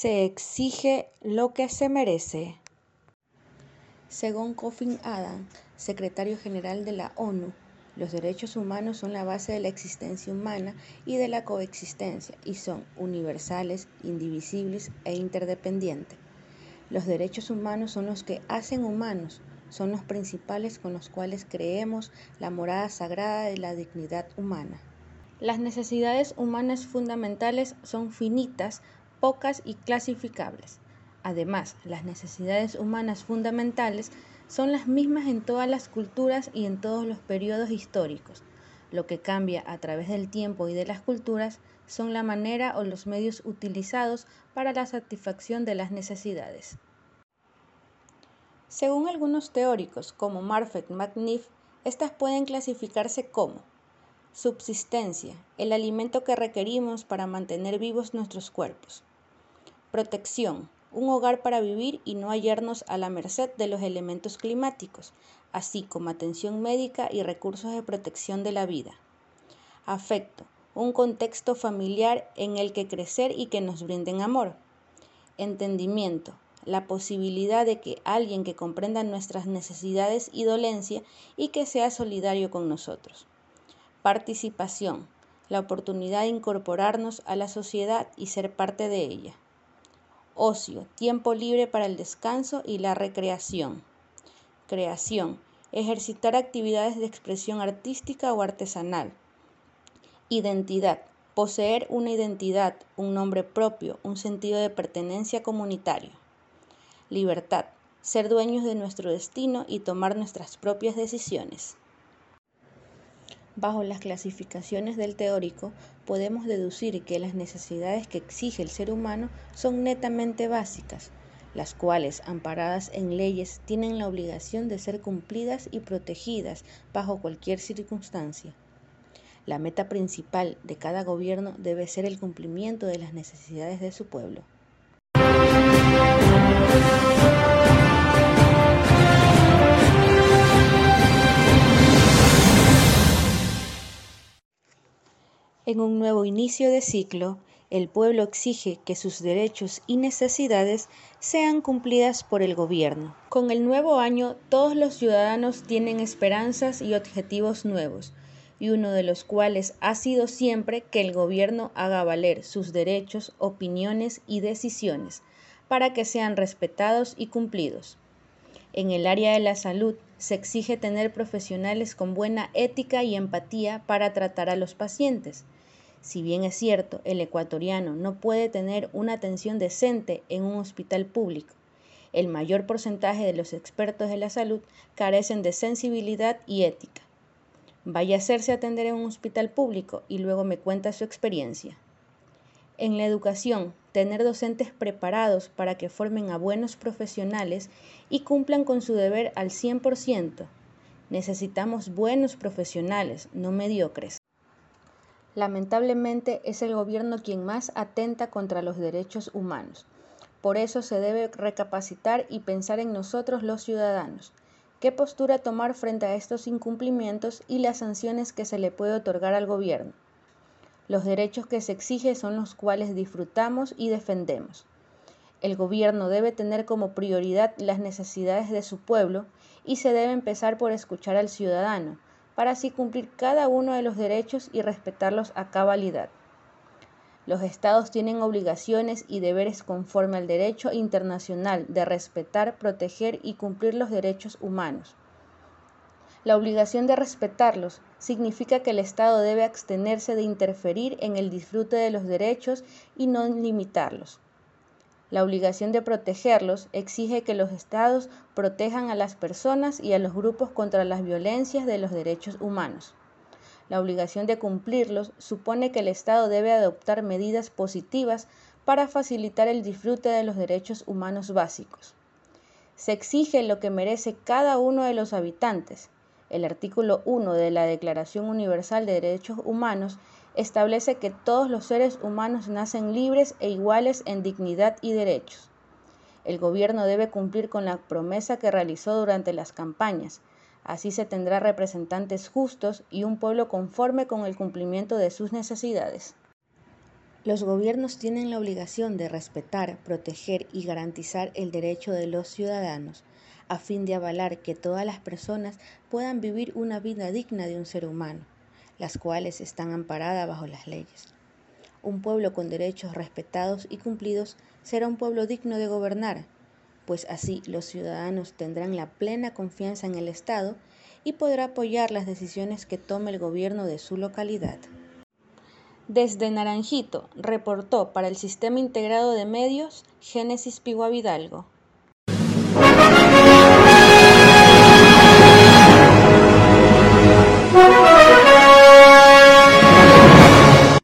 Se exige lo que se merece. Según Kofi Annan, secretario general de la ONU, los derechos humanos son la base de la existencia humana y de la coexistencia y son universales, indivisibles e interdependientes. Los derechos humanos son los que hacen humanos, son los principales con los cuales creemos la morada sagrada de la dignidad humana. Las necesidades humanas fundamentales son finitas, pocas y clasificables. Además, las necesidades humanas fundamentales son las mismas en todas las culturas y en todos los periodos históricos. Lo que cambia a través del tiempo y de las culturas son la manera o los medios utilizados para la satisfacción de las necesidades. Según algunos teóricos, como Marfet McNiff, estas pueden clasificarse como subsistencia, el alimento que requerimos para mantener vivos nuestros cuerpos. Protección, un hogar para vivir y no hallarnos a la merced de los elementos climáticos, así como atención médica y recursos de protección de la vida. Afecto, un contexto familiar en el que crecer y que nos brinden amor. Entendimiento, la posibilidad de que alguien que comprenda nuestras necesidades y dolencia y que sea solidario con nosotros. Participación, la oportunidad de incorporarnos a la sociedad y ser parte de ella. Ocio, tiempo libre para el descanso y la recreación. Creación, ejercitar actividades de expresión artística o artesanal. Identidad, poseer una identidad, un nombre propio, un sentido de pertenencia comunitario. Libertad, ser dueños de nuestro destino y tomar nuestras propias decisiones. Bajo las clasificaciones del teórico, podemos deducir que las necesidades que exige el ser humano son netamente básicas, las cuales, amparadas en leyes, tienen la obligación de ser cumplidas y protegidas bajo cualquier circunstancia. La meta principal de cada gobierno debe ser el cumplimiento de las necesidades de su pueblo. En un nuevo inicio de ciclo, el pueblo exige que sus derechos y necesidades sean cumplidas por el gobierno. Con el nuevo año, todos los ciudadanos tienen esperanzas y objetivos nuevos, y uno de los cuales ha sido siempre que el gobierno haga valer sus derechos, opiniones y decisiones, para que sean respetados y cumplidos. En el área de la salud se exige tener profesionales con buena ética y empatía para tratar a los pacientes. Si bien es cierto, el ecuatoriano no puede tener una atención decente en un hospital público, el mayor porcentaje de los expertos de la salud carecen de sensibilidad y ética. Vaya a hacerse atender en un hospital público y luego me cuenta su experiencia. En la educación, tener docentes preparados para que formen a buenos profesionales y cumplan con su deber al 100%. Necesitamos buenos profesionales, no mediocres. Lamentablemente es el gobierno quien más atenta contra los derechos humanos. Por eso se debe recapacitar y pensar en nosotros los ciudadanos. ¿Qué postura tomar frente a estos incumplimientos y las sanciones que se le puede otorgar al gobierno? Los derechos que se exigen son los cuales disfrutamos y defendemos. El gobierno debe tener como prioridad las necesidades de su pueblo y se debe empezar por escuchar al ciudadano, para así cumplir cada uno de los derechos y respetarlos a cabalidad. Los estados tienen obligaciones y deberes conforme al derecho internacional de respetar, proteger y cumplir los derechos humanos. La obligación de respetarlos significa que el Estado debe abstenerse de interferir en el disfrute de los derechos y no limitarlos. La obligación de protegerlos exige que los Estados protejan a las personas y a los grupos contra las violencias de los derechos humanos. La obligación de cumplirlos supone que el Estado debe adoptar medidas positivas para facilitar el disfrute de los derechos humanos básicos. Se exige lo que merece cada uno de los habitantes, el artículo 1 de la Declaración Universal de Derechos Humanos establece que todos los seres humanos nacen libres e iguales en dignidad y derechos. El gobierno debe cumplir con la promesa que realizó durante las campañas. Así se tendrá representantes justos y un pueblo conforme con el cumplimiento de sus necesidades. Los gobiernos tienen la obligación de respetar, proteger y garantizar el derecho de los ciudadanos, a fin de avalar que todas las personas puedan vivir una vida digna de un ser humano, las cuales están amparadas bajo las leyes. Un pueblo con derechos respetados y cumplidos será un pueblo digno de gobernar, pues así los ciudadanos tendrán la plena confianza en el Estado y podrá apoyar las decisiones que tome el gobierno de su localidad. Desde Naranjito, reportó para el Sistema Integrado de Medios Génesis Pigua Vidalgo.